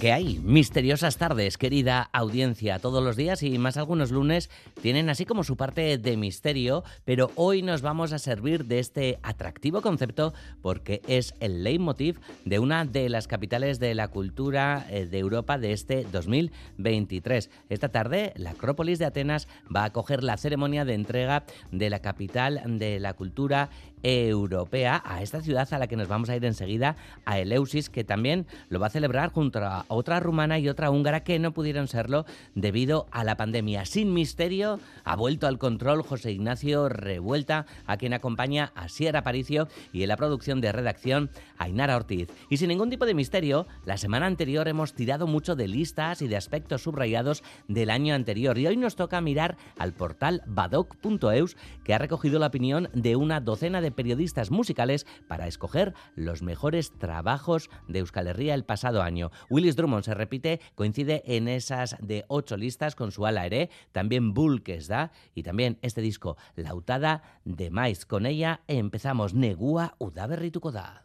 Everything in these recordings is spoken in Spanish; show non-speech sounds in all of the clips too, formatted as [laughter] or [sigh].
¿Qué hay? Misteriosas tardes, querida audiencia. Todos los días y más algunos lunes tienen así como su parte de misterio, pero hoy nos vamos a servir de este atractivo concepto porque es el leitmotiv de una de las capitales de la cultura eh, de Europa de este 2023. Esta tarde, la Acrópolis de Atenas va a acoger la ceremonia de entrega de la capital de la cultura europea a esta ciudad a la que nos vamos a ir enseguida, a Eleusis, que también lo va a celebrar junto a otra rumana y otra húngara que no pudieron serlo debido a la pandemia. Sin misterio, ha vuelto al control José Ignacio Revuelta, a quien acompaña a Sierra Paricio y en la producción de redacción Ainara Ortiz. Y sin ningún tipo de misterio, la semana anterior hemos tirado mucho de listas y de aspectos subrayados del año anterior y hoy nos toca mirar al portal badoc.eus que ha recogido la opinión de una docena de periodistas musicales para escoger los mejores trabajos de Euskal Herria el pasado año. Willis Drummond se repite, coincide en esas de ocho listas con su ala Ere, también Bull que es da y también este disco, Lautada de Mais. Con ella empezamos Negua Udaberrituko da.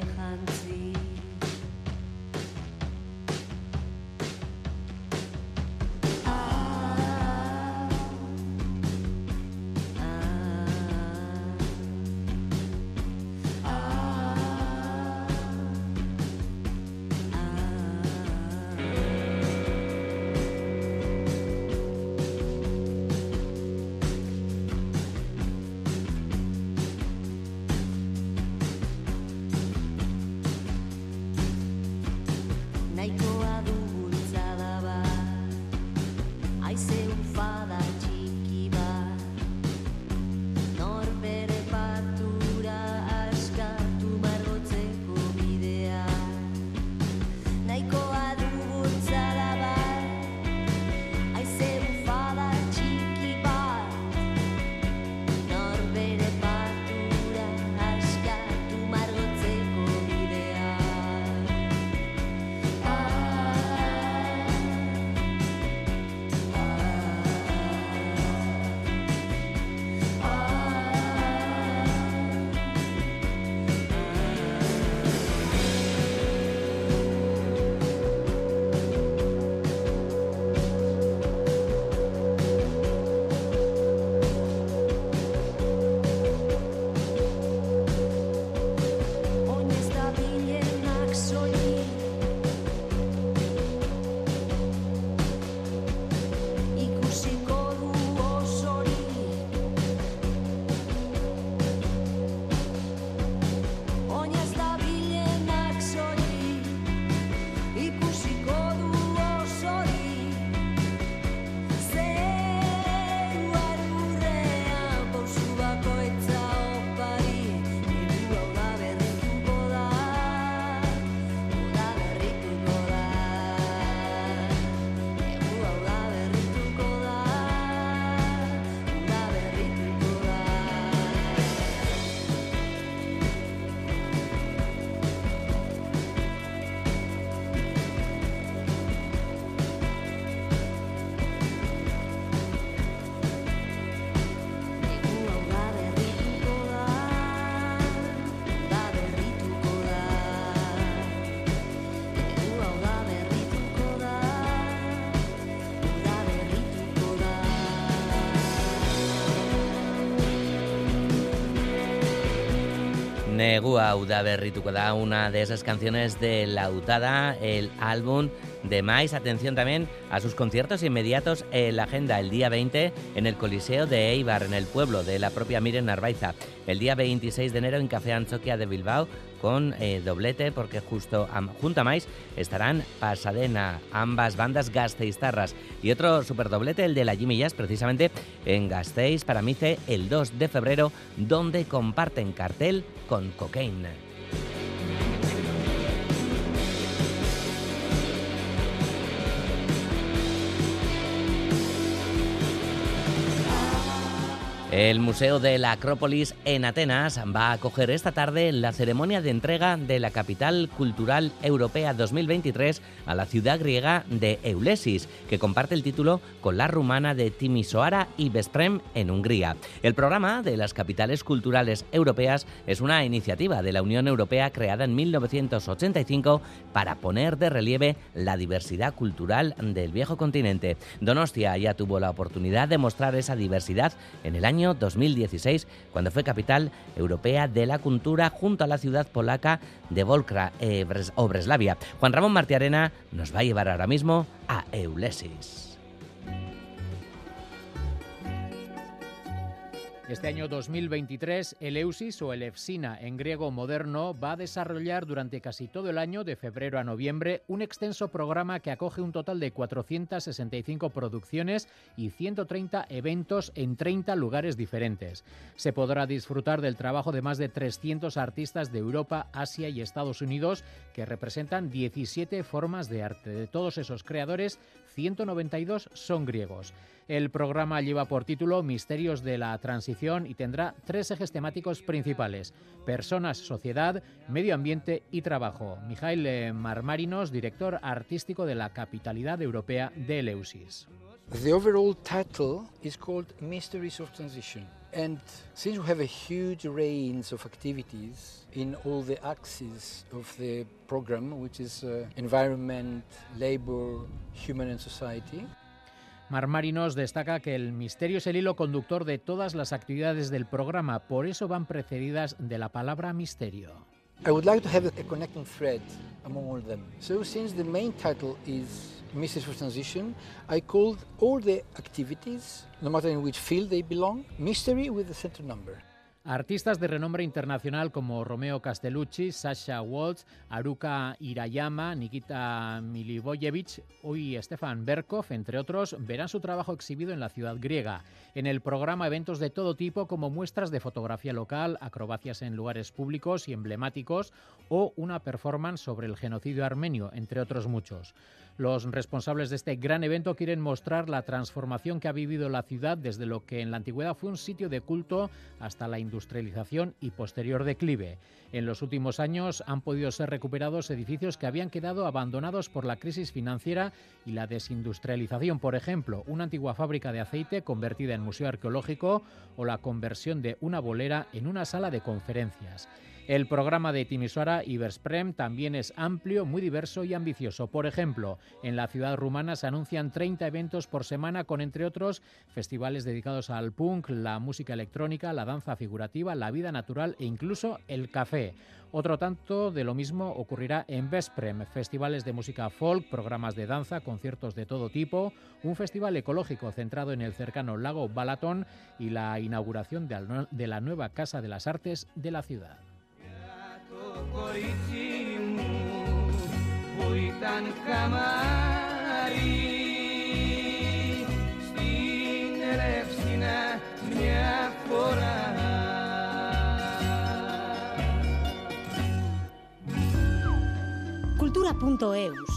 Negua Uda berrituko da una de esas canciones de Lautada, el álbum de Mais. Atención también a sus conciertos inmediatos en la agenda el día 20 en el Coliseo de Eibar, en el pueblo de la propia Miren Narvaiza. El día 26 de enero en Café Anchoquia de Bilbao con eh, doblete porque justo junto a Mais estarán Pasadena, ambas bandas gasteiztarras y otro super doblete, el de la Jimmy Jazz, precisamente en Gasteiz, para Mice, el 2 de febrero, donde comparten cartel con Cocaine. El Museo de la Acrópolis en Atenas va a acoger esta tarde la ceremonia de entrega de la Capital Cultural Europea 2023 a la ciudad griega de Eulesis, que comparte el título con la rumana de Timisoara y Vesprem en Hungría. El programa de las capitales culturales europeas es una iniciativa de la Unión Europea creada en 1985 para poner de relieve la diversidad cultural del viejo continente. Donostia ya tuvo la oportunidad de mostrar esa diversidad en el año 2016, cuando fue capital europea de la cultura junto a la ciudad polaca de Volkra eh, o Breslavia. Juan Ramón Martiarena nos va a llevar ahora mismo a Eulesis. Este año 2023, el EUSIS o el EFSINA en griego moderno va a desarrollar durante casi todo el año, de febrero a noviembre, un extenso programa que acoge un total de 465 producciones y 130 eventos en 30 lugares diferentes. Se podrá disfrutar del trabajo de más de 300 artistas de Europa, Asia y Estados Unidos que representan 17 formas de arte. De todos esos creadores, 192 son griegos. El programa lleva por título Misterios de la Transición y tendrá tres ejes temáticos principales: personas, sociedad, medio ambiente y trabajo. Mijail Marmarinos, director artístico de la capitalidad europea de Eleusis. The overall title is called Mysteries of Transition. And since we have a huge range of activities in all the axes of the program, which is uh, environment, labor, human and society, Marmarinos destaca que el misterio es el hilo conductor de todas las actividades del programa, por eso van precedidas de la palabra misterio. I would like to have a connecting thread among all them. So since the main title is Mysteries for Transition, I called all the activities, no matter in which field they belong, mystery with the center number. Artistas de renombre internacional como Romeo Castellucci, Sasha Waltz, Aruka Hirayama, Nikita Milivojevic y Stefan Berkov, entre otros, verán su trabajo exhibido en la ciudad griega. En el programa eventos de todo tipo como muestras de fotografía local, acrobacias en lugares públicos y emblemáticos o una performance sobre el genocidio armenio, entre otros muchos. Los responsables de este gran evento quieren mostrar la transformación que ha vivido la ciudad desde lo que en la antigüedad fue un sitio de culto hasta la industrialización y posterior declive. En los últimos años han podido ser recuperados edificios que habían quedado abandonados por la crisis financiera y la desindustrialización. Por ejemplo, una antigua fábrica de aceite convertida en museo arqueológico o la conversión de una bolera en una sala de conferencias. El programa de Timisoara Ibersprem también es amplio, muy diverso y ambicioso. Por ejemplo, en la ciudad rumana se anuncian 30 eventos por semana con, entre otros, festivales dedicados al punk, la música electrónica, la danza figurativa, la vida natural e incluso el café. Otro tanto de lo mismo ocurrirá en Vesprem, festivales de música folk, programas de danza, conciertos de todo tipo, un festival ecológico centrado en el cercano lago Balaton y la inauguración de la nueva Casa de las Artes de la ciudad. κορίτσι μου που ήταν χαμάρι. Στην Ρεύσινα μια φορά. Cultura.eus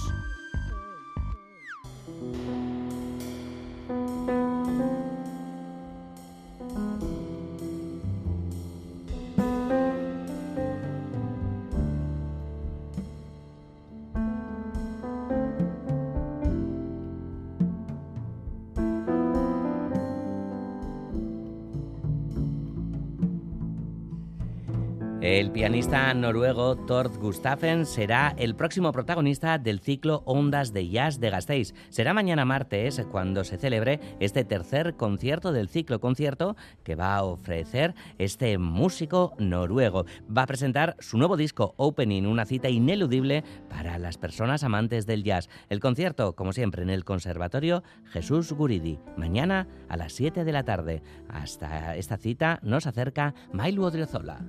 El pianista noruego Tord Gustafen será el próximo protagonista del ciclo Ondas de Jazz de Gasteiz. Será mañana martes cuando se celebre este tercer concierto del ciclo concierto que va a ofrecer este músico noruego. Va a presentar su nuevo disco Opening, una cita ineludible para las personas amantes del jazz. El concierto, como siempre, en el Conservatorio Jesús Guridi, mañana a las 7 de la tarde. Hasta esta cita nos acerca Mailu Odriozola.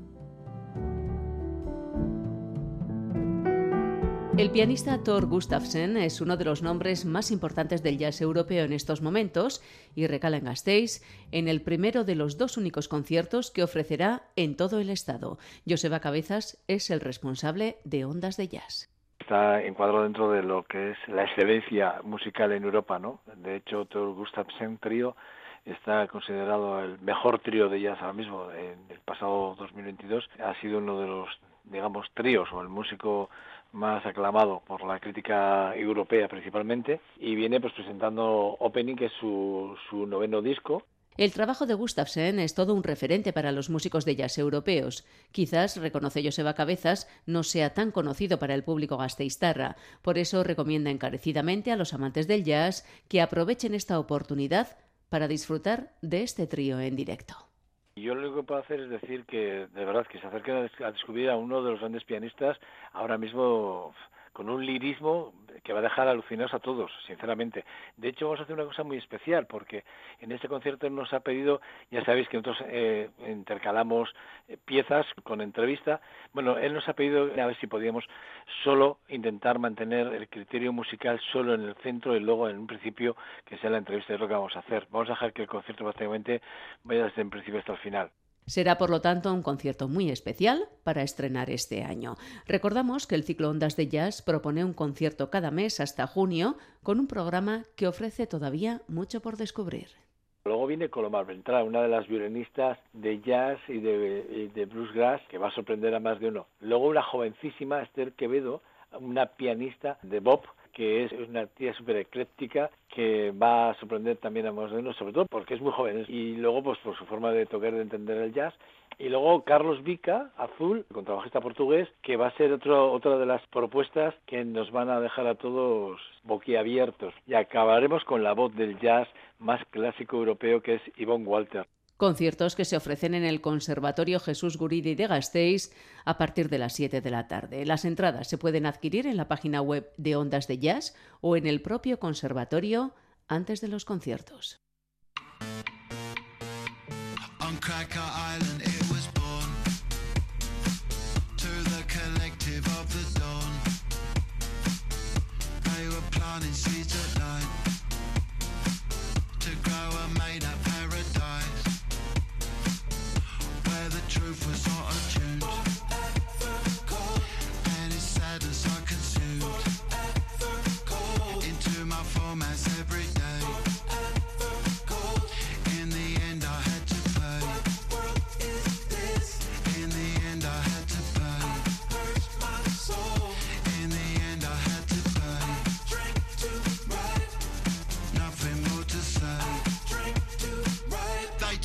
El pianista Thor Gustafsson es uno de los nombres más importantes del jazz europeo en estos momentos y recala en Gasteiz en el primero de los dos únicos conciertos que ofrecerá en todo el estado. Joseba Cabezas es el responsable de Ondas de Jazz. Está encuadrado dentro de lo que es la excelencia musical en Europa, ¿no? De hecho, Thor Gustafsson Trío está considerado el mejor trío de jazz ahora mismo. En el pasado 2022 ha sido uno de los, digamos, tríos o el músico más aclamado por la crítica europea principalmente y viene pues presentando Opening que es su, su noveno disco el trabajo de Gustafsson es todo un referente para los músicos de jazz europeos. Quizás, reconoce Joseba Cabezas, no sea tan conocido para el público gasteiztarra. Por eso recomienda encarecidamente a los amantes del jazz que aprovechen esta oportunidad para disfrutar de este trío en directo. Yo lo único que puedo hacer es decir que de verdad que se acerquen a descubrir a uno de los grandes pianistas ahora mismo con un lirismo que va a dejar alucinados a todos, sinceramente. De hecho, vamos a hacer una cosa muy especial, porque en este concierto nos ha pedido, ya sabéis que nosotros eh, intercalamos eh, piezas con entrevista, bueno, él nos ha pedido a ver si podíamos solo intentar mantener el criterio musical solo en el centro y luego en un principio que sea la entrevista, es lo que vamos a hacer. Vamos a dejar que el concierto prácticamente vaya desde el principio hasta el final. Será, por lo tanto, un concierto muy especial para estrenar este año. Recordamos que el ciclo Ondas de Jazz propone un concierto cada mes hasta junio con un programa que ofrece todavía mucho por descubrir. Luego viene Colomar Ventral, una de las violinistas de jazz y de, de bluesgrass que va a sorprender a más de uno. Luego una jovencísima, Esther Quevedo, una pianista de bop que es una tía súper ecléctica que va a sorprender también a más de uno, sobre todo porque es muy joven y luego pues por su forma de tocar, de entender el jazz. Y luego Carlos Vica, Azul, contrabajista portugués, que va a ser otro, otra de las propuestas que nos van a dejar a todos boquiabiertos. Y acabaremos con la voz del jazz más clásico europeo que es Yvonne Walter. Conciertos que se ofrecen en el Conservatorio Jesús Guridi de Gasteiz a partir de las 7 de la tarde. Las entradas se pueden adquirir en la página web de Ondas de Jazz o en el propio conservatorio antes de los conciertos.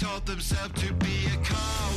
taught themselves to be a cop.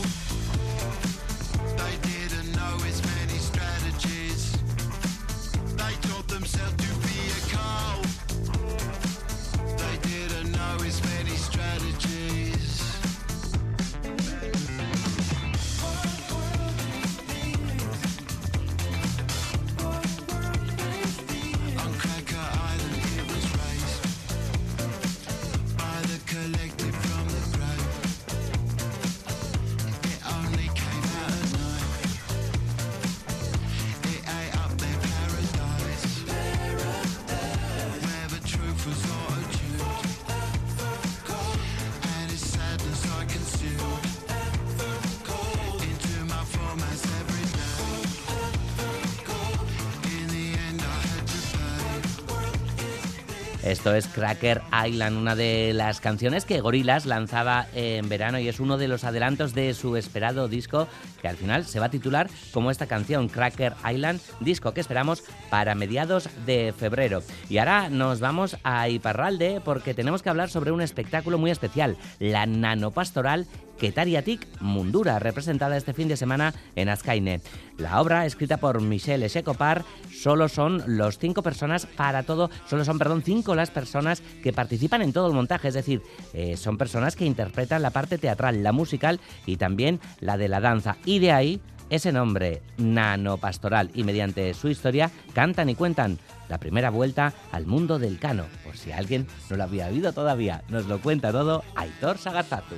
Esto es Cracker Island, una de las canciones que Gorillaz lanzaba en verano y es uno de los adelantos de su esperado disco que al final se va a titular como esta canción, Cracker Island, disco que esperamos para mediados de febrero. Y ahora nos vamos a Iparralde porque tenemos que hablar sobre un espectáculo muy especial, la Nanopastoral Ketariatik Mundura, representada este fin de semana en Azkaine. La obra, escrita por Michel Echecopar, solo son los cinco personas para todo, solo son, perdón, cinco las personas que participan en todo el montaje, es decir, eh, son personas que interpretan la parte teatral, la musical y también la de la danza. Y de ahí ese nombre, Nano Pastoral, y mediante su historia cantan y cuentan la primera vuelta al mundo del cano. Por si alguien no lo había oído todavía, nos lo cuenta todo Aitor Sagazatu.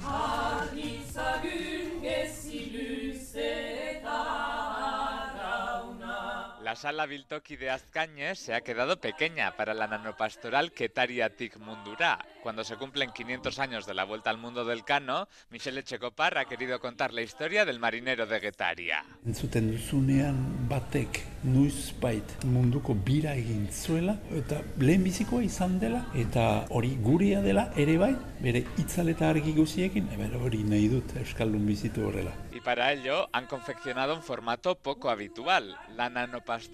La sala Biltoki de Azcañe se ha quedado pequeña para la nanopastoral Ketariatik Mundura. Cuando se cumplen 500 años de la vuelta al mundo del cano, Michele Echecopar ha querido contar la historia del marinero de Getaria. Entzuten duzunean batek noizbait munduko bira egin zuela eta lehenbizikoa izan dela eta hori gurea dela ere bai bere itzaleta argi guziekin eber hori nahi dut euskaldun bizitu horrela. Y para ello han confeccionado un formato poco habitual, la nanopastoral.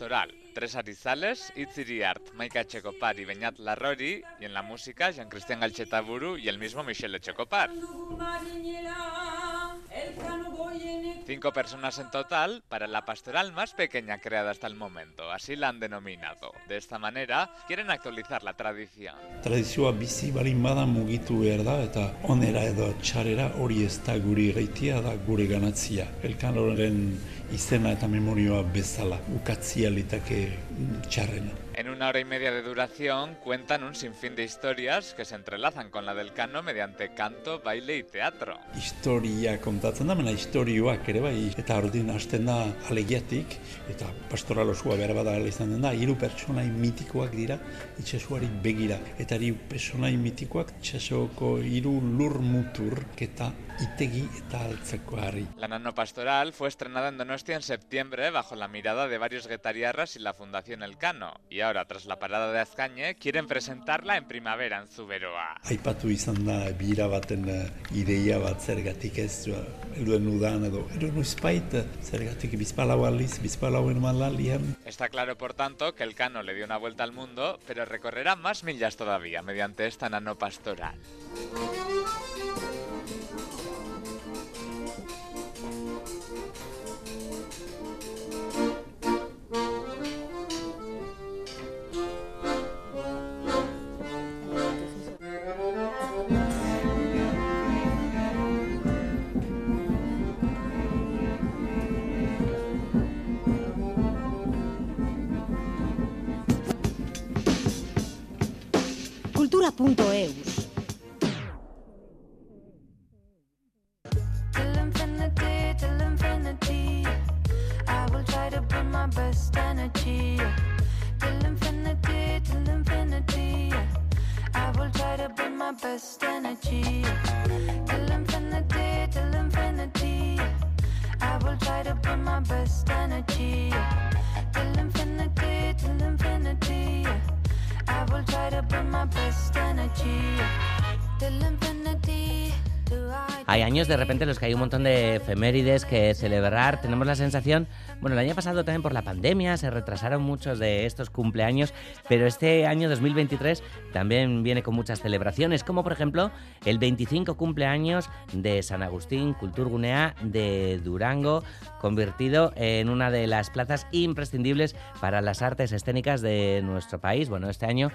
Tres arizales, Itziri Art, Maika Echecopar y Beñat Larrori, y en la música Jean-Christian Galchetaburu y el mismo Michel Echecopar. Cinco personas en total para la pastoral más pequeña creada hasta el momento, así la han denominado. De esta manera, quieren actualizar la tradición. Tradizioa bizi balin bada mugitu behar da eta onera edo txarera hori ez da guri gaitia da gure ganatzia. Elkanoren izena eta memorioa bezala ukatzia litake txarrena. En una hora y media de duración cuentan un sinfín de historias que se entrelazan con la del cano mediante canto, baile y teatro. Historia kontatzen da, mena historioak ere bai, eta ordin hasten da alegiatik, eta pastoral osua behar bada izan den da, hiru pertsonai mitikoak dira itxasuari begira. Eta hiru pertsonai mitikoak itxasoko hiru lur mutur eta itegi eta altzekoari. La nanopastoral fue estrenada en Donostia en septiembre bajo la mirada de varios guetariarras y la Fundación Elcano. Y ahora, tras la parada de Azcañe, quieren presentarla en primavera en Zuberoa. Aipatu izan da bira baten eh, ideia bat zergatik ez eh, helduen udan edo edo noizbait eh, zergatik bizpalau aldiz, bizpalau emanaldian Está claro, por tanto, que Elcano le dio una vuelta al mundo, pero recorrerá más millas todavía mediante esta nanopastoral. De repente en los que hay un montón de efemérides que celebrar. Tenemos la sensación, bueno, el año pasado también por la pandemia se retrasaron muchos de estos cumpleaños, pero este año 2023 también viene con muchas celebraciones, como por ejemplo el 25 cumpleaños de San Agustín Culturgunea de Durango, convertido en una de las plazas imprescindibles para las artes escénicas de nuestro país. Bueno, este año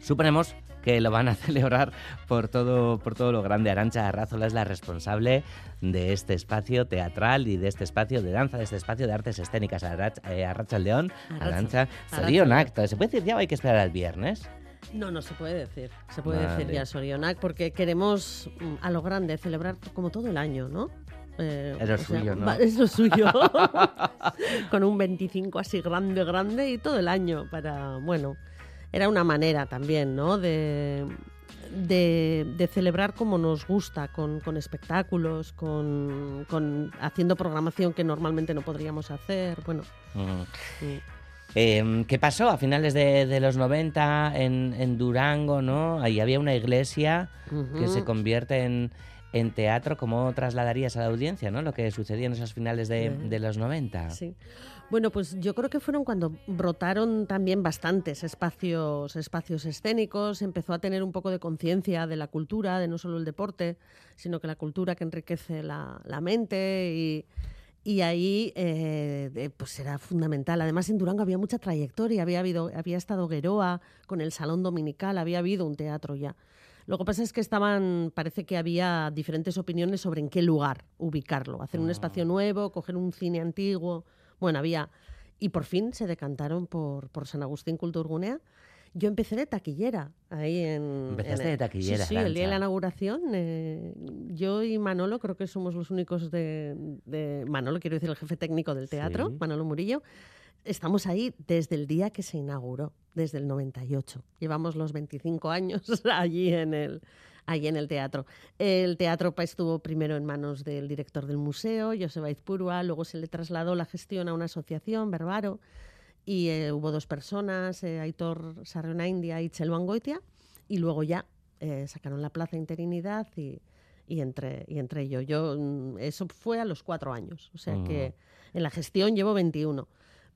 suponemos que lo van a [laughs] celebrar por todo, por todo lo grande. Arancha Arrazola es la responsable de este espacio teatral y de este espacio de danza, de este espacio de artes escénicas. Eh, Arracha León, Arancha, Sorionak. ¿Se puede decir ya o hay que esperar al viernes? No, no se puede decir. Se puede Vale. decir ya Sorionak porque queremos mm, a lo grande celebrar como todo el año, ¿no? Eh, Es lo o sea, suyo, ¿no? Es lo suyo. [laughs] [laughs] Con un 25 así grande, grande y todo el año para, bueno, era una manera también, ¿no? De, de, de celebrar como nos gusta, con, con espectáculos, con, con haciendo programación que normalmente no podríamos hacer. Bueno, Mm. Eh, ¿Qué pasó a finales de, de los 90 en, en Durango, no? Ahí había una iglesia que se convierte en, en teatro, ¿cómo trasladarías a la audiencia ¿no? lo que sucedía en esos finales de, de los 90? Sí. Bueno, pues yo creo que fueron cuando brotaron también bastantes espacios, espacios escénicos, empezó a tener un poco de conciencia de la cultura, de no solo el deporte, sino que la cultura que enriquece la, la mente y, y ahí eh, pues era fundamental. Además en Durango había mucha trayectoria, había, habido, había estado Gueroa con el Salón Dominical, había habido un teatro ya. Lo que pasa es que estaban, parece que había diferentes opiniones sobre en qué lugar ubicarlo, hacer un espacio nuevo, coger un cine antiguo. Bueno, había. Y por fin se decantaron por, por San Agustín Culturgunea. Yo empecé de taquillera ahí en. Empezaste en de taquillera, Sí, sí, el día de la inauguración. eh, yo y Manolo creo que somos los únicos de, de- Manolo, quiero decir, el jefe técnico del teatro, Sí. Manolo Murillo. Estamos ahí desde el día que se inauguró, desde el 98. Llevamos los 25 años [laughs] allí en el, allí en el teatro. El teatro pa, estuvo primero en manos del director del museo, Joseba Izpurua, luego se le trasladó la gestión a una asociación, Verbaro, y eh, hubo dos personas, eh, Aitor Sarrona India y Chelo Angoitia, y luego ya eh, sacaron la plaza interinidad y, y entre, y entre yo. yo. mm, Eso fue a los cuatro años, o sea que en la gestión llevo 21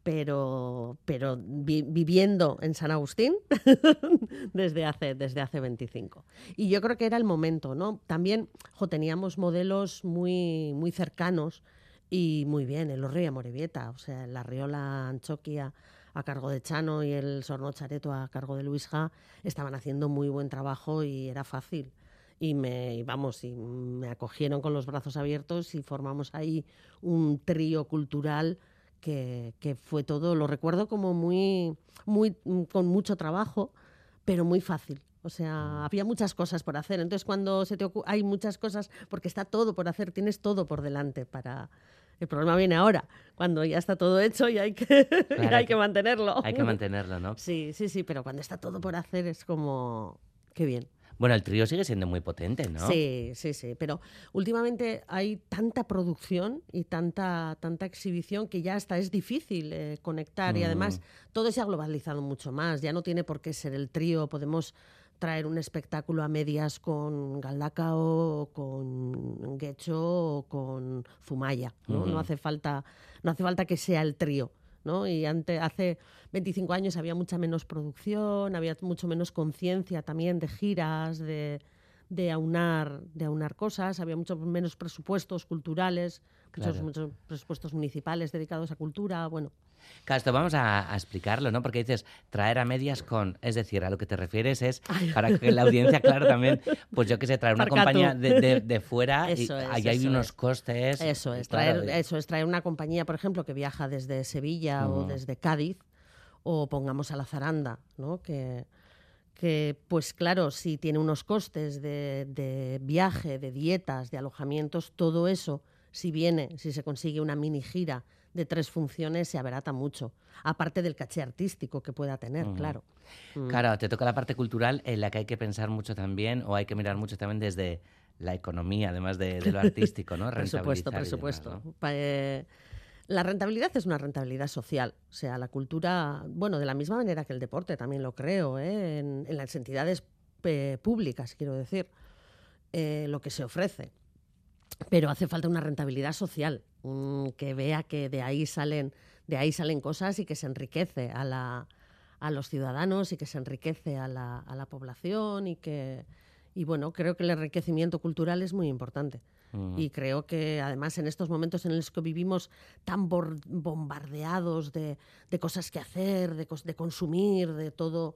pero, pero vi- viviendo en San Agustín [laughs] desde hace, desde hace 25. Y yo creo que era el momento, ¿no? También teníamos modelos muy, muy cercanos y muy bien, el Orri Morevieta, o sea, la Riola Anchoquia a cargo de Chano y el Sorno Chareto a cargo de Luis Ja, estaban haciendo muy buen trabajo y era fácil. Y me, vamos, y me acogieron con los brazos abiertos y formamos ahí un trío cultural que, que fue todo, lo recuerdo como muy, muy, mm, con mucho trabajo, pero muy fácil. O sea, había muchas cosas por hacer. Entonces, cuando se te hay muchas cosas, porque está todo por hacer, tienes todo por delante para... El problema viene ahora, cuando ya está todo hecho y hay que, [laughs] y Claro, hay que mantenerlo. Hay que [laughs] mantenerlo, ¿no? Sí, sí, sí, pero cuando está todo por hacer es como... Qué bien. Bueno, el trío sigue siendo muy potente, ¿no? Sí, sí, sí, pero últimamente hay tanta producción y tanta, tanta exhibición que ya hasta es difícil eh, conectar y además Mm. todo se ha globalizado mucho más, ya no tiene por qué ser el trío, podemos traer un espectáculo a medias con Galdacao, con Guecho o con Zumaya, ¿no? Ujú. No hace falta, no hace falta que sea el trío. ¿No? Y ante, hace 25 años había mucha menos producción, había mucho menos conciencia también de giras, de, de, aunar, de aunar cosas, había mucho menos presupuestos culturales, muchos, Claro. muchos presupuestos municipales dedicados a cultura, bueno. Claro, esto vamos a, a explicarlo, ¿no? Porque dices traer a medias con, es decir, a lo que te refieres es para que la audiencia, claro, también, pues yo qué sé, traer una Parca compañía de, de- de fuera y Eso es, ahí hay unos es. costes. Eso es, claro, traer, eso es traer una compañía, por ejemplo, que viaja desde Sevilla o Ujú. desde Cádiz, o pongamos a la Zaranda, ¿no? Que, que, pues claro, si tiene unos costes de, de viaje, de dietas, de alojamientos, todo eso, si viene, si se consigue una mini gira de tres funciones, se abarata mucho. Aparte del caché artístico que pueda tener, claro. Mm. Claro, te toca la parte cultural en la que hay que pensar mucho también, o hay que mirar mucho también desde la economía, además de, de lo [laughs] artístico, ¿no? Demás, presupuesto. ¿no? Pa- eh, la rentabilidad es una rentabilidad social. O sea, la cultura, bueno, de la misma manera que el deporte, también lo creo, ¿eh? en, en las entidades eh, públicas, quiero decir, eh, lo que se ofrece. Pero hace falta una rentabilidad social, un- que vea que de ahí salen, de ahí salen cosas y que se enriquece a, la, a los ciudadanos y que se enriquece a la, a la población y que y bueno, creo que el enriquecimiento cultural es muy importante. Mm. Y creo que además en estos momentos en los que vivimos tan bombardeados de, de cosas que hacer, de, de consumir, de todo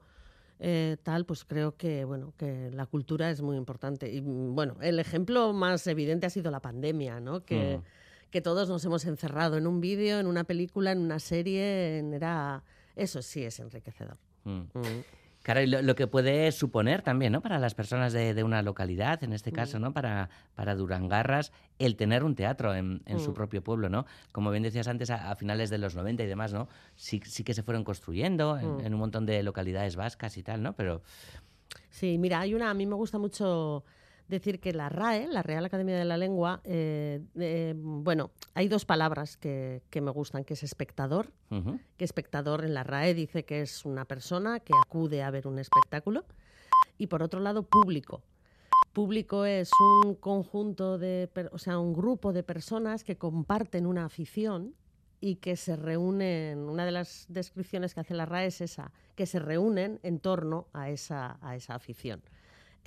eh, tal, pues creo que bueno que la cultura es muy importante. Y mm, bueno, el ejemplo más evidente ha sido la pandemia, ¿no? Que, Mm. que todos nos hemos encerrado en un vídeo, en una película, en una serie, en- era eso sí es enriquecedor. Mm. Mm. Claro, y lo, lo que puede suponer también, ¿no? Para las personas de, de una localidad, en este Mm. caso, ¿no? Para, para Durangarras, el tener un teatro en, en su Mm. propio pueblo, ¿no? Como bien decías antes, a, a finales de los 90 y demás, ¿no? Sí, sí que se fueron construyendo en, Mm. en un montón de localidades vascas y tal, ¿no? Pero Sí, mira, hay una, a mí me gusta mucho decir que la RAE, la Real Academia de la Lengua, eh, eh, bueno, hay dos palabras que, que me gustan, que es espectador, que espectador en la RAE dice que es una persona que acude a ver un espectáculo, y por otro lado, público. Público es un conjunto de, o sea, un grupo de personas que comparten una afición y que se reúnen, una de las descripciones que hace la RAE es esa, que se reúnen en torno a esa, a esa afición.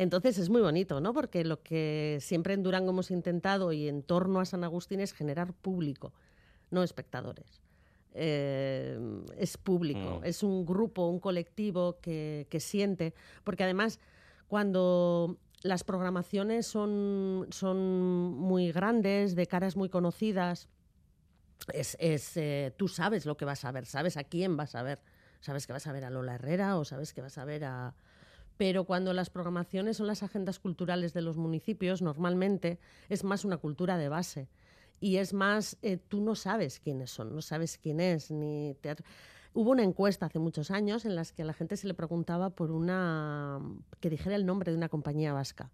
Entonces es muy bonito, ¿no? Porque lo que siempre en Durango hemos intentado y en torno a San Agustín es generar público, no espectadores. Eh, es público, Mm. es un grupo, un colectivo que, que siente, porque además cuando las programaciones son, son muy grandes, de caras muy conocidas, es, es, eh, tú sabes lo que vas a ver, sabes a quién vas a ver. Sabes que vas a ver a Lola Herrera o sabes que vas a ver a... Pero cuando las programaciones son las agendas culturales de los municipios, normalmente es más una cultura de base. Y es más, eh, tú no sabes quiénes son, no sabes quién es, ni teatro. Hubo una encuesta hace muchos años en las que a la gente se le preguntaba por una... que dijera el nombre de una compañía vasca.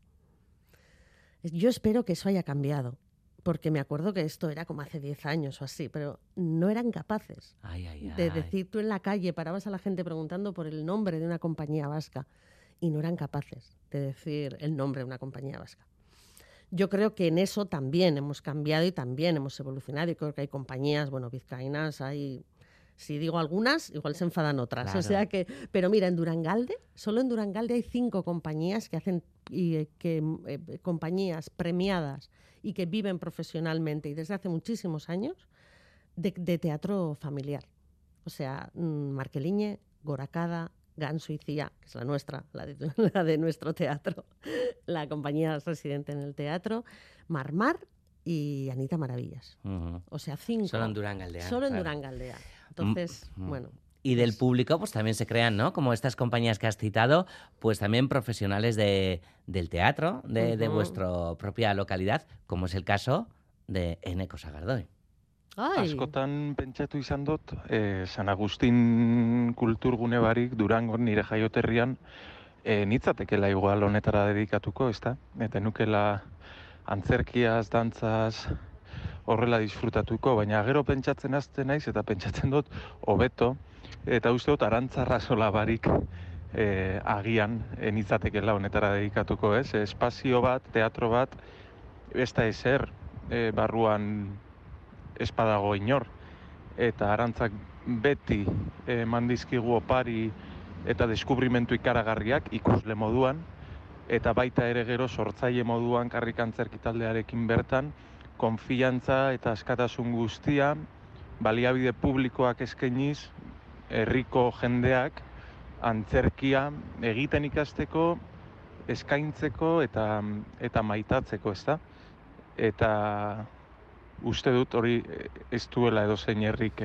Yo espero que eso haya cambiado, porque me acuerdo que esto era como hace 10 años o así, pero no eran capaces Ay, ay, de ay. decir tú en la calle, parabas a la gente preguntando por el nombre de una compañía vasca y no eran capaces de decir el nombre de una compañía vasca. Yo creo que en eso también hemos cambiado y también hemos evolucionado. Y creo que hay compañías, bueno, vizcaínas, hay. Si digo algunas, igual se enfadan otras. Claro. O sea que. Pero mira, en Durangalde, solo en Durangalde hay cinco compañías que hacen. Y, eh, que, eh, compañías premiadas y que viven profesionalmente y desde hace muchísimos años de, de teatro familiar. O sea, mm, Marqueliñe, Goracada, Ganso y Cía, que es la nuestra, la de, [laughs] la de nuestro teatro, [laughs] la compañía residente en el teatro, Marmar y Anita Maravillas. O sea, cinco. Solo en Durangaldea, Solo en claro. Durangaldea. Entonces, Mm, mm. bueno. Y del público, pues también se crean, ¿no? Como estas compañías que has citado, pues también profesionales de, del teatro, de, de Ujú. vuestra propia localidad, como es el caso de Eneco Sagardoy. Ay, Askotan pentsatu izan dut, eh, San Agustin kulturgune barik Durangon nire jaioterrian eh, nitzatekela igual honetara dedikatuko, ezta? Eta nukela antzerkiaz, dantzaz, horrela disfrutatuko, baina gero pentsatzen hasten naiz eta pentsatzen dut hobeto eta uste dut arantzarra sola barik eh, agian eh, nitzatekela honetara dedikatuko, ez? Espazio bat, teatro bat, ez da ezer eh, barruan espadago inor eta arantzak beti eman dizkigu opari eta deskubrimentu ikaragarriak ikusle moduan eta baita ere gero sortzaile moduan karrikantzerki taldearekin bertan konfiantza eta askatasun guztia baliabide publikoak eskainiz herriko jendeak antzerkia egiten ikasteko eskaintzeko eta eta maitatzeko, ezta? Eta uste dut hori eh, ez duela edozein herrik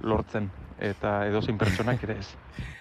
lortzen eta edozein pertsonak ere ez.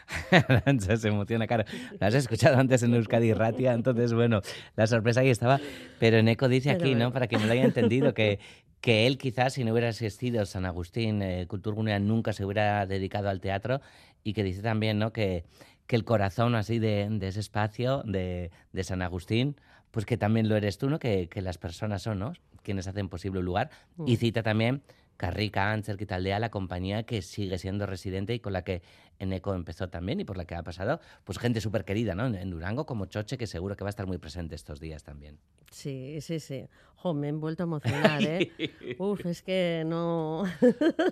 [laughs] Arancha se emociona, claro. Lo has escuchado antes en Euskadi Ratia, entonces, bueno, la sorpresa ahí estaba. Pero Eneco dice aquí, ¿no? Para que me lo haya entendido, que, [laughs] que él quizás si no hubiera asistido San Agustín, eh, Culturgunea, nunca se hubiera dedicado al teatro y que dice también, ¿no? Que, que el corazón así de, de ese espacio de, de San Agustín, pues que también lo eres tú, ¿no? Que, que las personas son, ¿no? Quienes hacen posible un lugar. Y Mm. cita también Carrica, Anser, Taldea, la compañía que sigue siendo residente y con la que Eneco empezó también y por la que ha pasado, pues gente súper querida, ¿no? En, en Durango, como Choche, que seguro que va a estar muy presente estos días también. Sí, sí, sí. Jo, me he vuelto a emocionar, ¿eh? [laughs] Uf, es que no...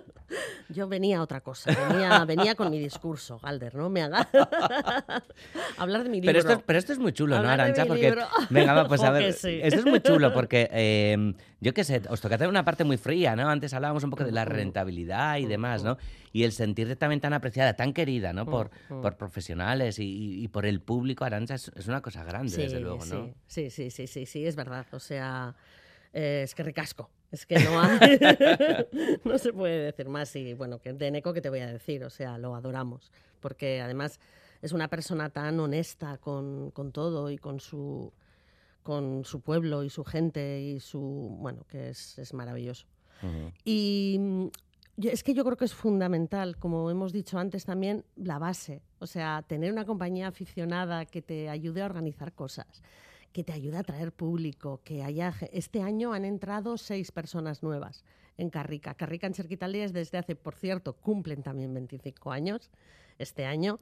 [laughs] Yo venía a otra cosa, venía, venía con mi discurso, Galder, ¿no? Me haga... [laughs] Hablar de mi libro. Pero esto, pero esto es muy chulo, ¿no, Hablar Arancha? Porque, libro. venga, va, pues a ver, sí. esto es muy chulo porque, eh, yo qué sé, os toca hacer una parte muy fría, ¿no? Antes hablábamos un poco de la rentabilidad y demás, ¿no? Y el sentirte también tan apreciada, tan querida, ¿no? Por, Mm, mm. por profesionales y, por el público, Arancha, es, es una cosa grande, desde luego, ¿no? Sí, sí, sí, sí, sí, es verdad. O sea, eh, es que ricasco. Es que no [laughs] no se puede decir más. Y bueno, que de Neko, ¿qué te voy a decir? O sea, lo adoramos. Porque además es una persona tan honesta con, con todo y con su, con su pueblo y su gente y su... Bueno, que es, es maravilloso. Y mm, es que yo creo que es fundamental, como hemos dicho antes también, la base. O sea, tener una compañía aficionada que te ayude a organizar cosas, que te ayude a traer público, que haya... Este año han entrado seis personas nuevas en Carrica. Carrica en Cerquitaldea es desde hace, por cierto, cumplen también 25 años este año.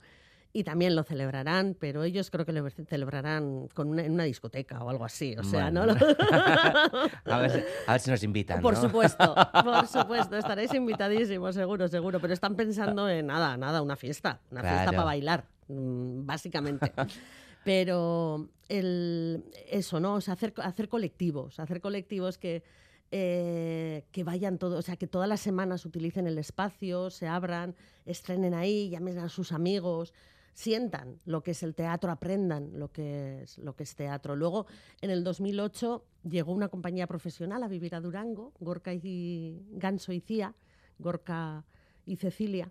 Y también lo celebrarán, pero ellos creo que lo celebrarán con una, en una discoteca o algo así. O sea, Bueno. ¿no? [laughs] a, ver, si- a ver si nos invitan. Por ¿no? supuesto, por [laughs] supuesto, estaréis invitadísimos, seguro, seguro, pero están pensando en nada, nada, una fiesta, una fiesta para bailar, mm, básicamente. [laughs] Pero el, eso, ¿no? O sea, hacer, hacer colectivos, hacer colectivos que, eh, que vayan todos, o sea, que todas las semanas utilicen el espacio, se abran, estrenen ahí, llamen a sus amigos, sientan lo que es el teatro, aprendan lo que es, lo que es teatro. Luego, en el 2008, llegó una compañía profesional a vivir a Durango, Gorka y Ganso y Cía, Gorka y Cecilia,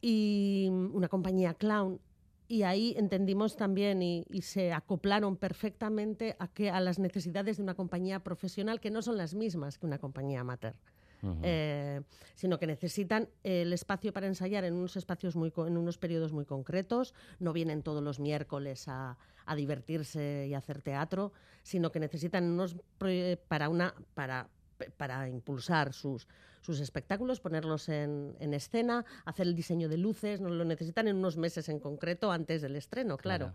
y una compañía clown. Y ahí entendimos también y, y se acoplaron perfectamente a, que, a las necesidades de una compañía profesional que no son las mismas que una compañía amateur. Eh, sino que necesitan el espacio para ensayar en unos espacios muy en unos periodos muy concretos. No vienen todos los miércoles a, a divertirse y a hacer teatro sino que necesitan unos para una para para impulsar sus, sus espectáculos, ponerlos en, en escena, hacer el diseño de luces, no lo necesitan en unos meses en concreto antes del estreno, claro.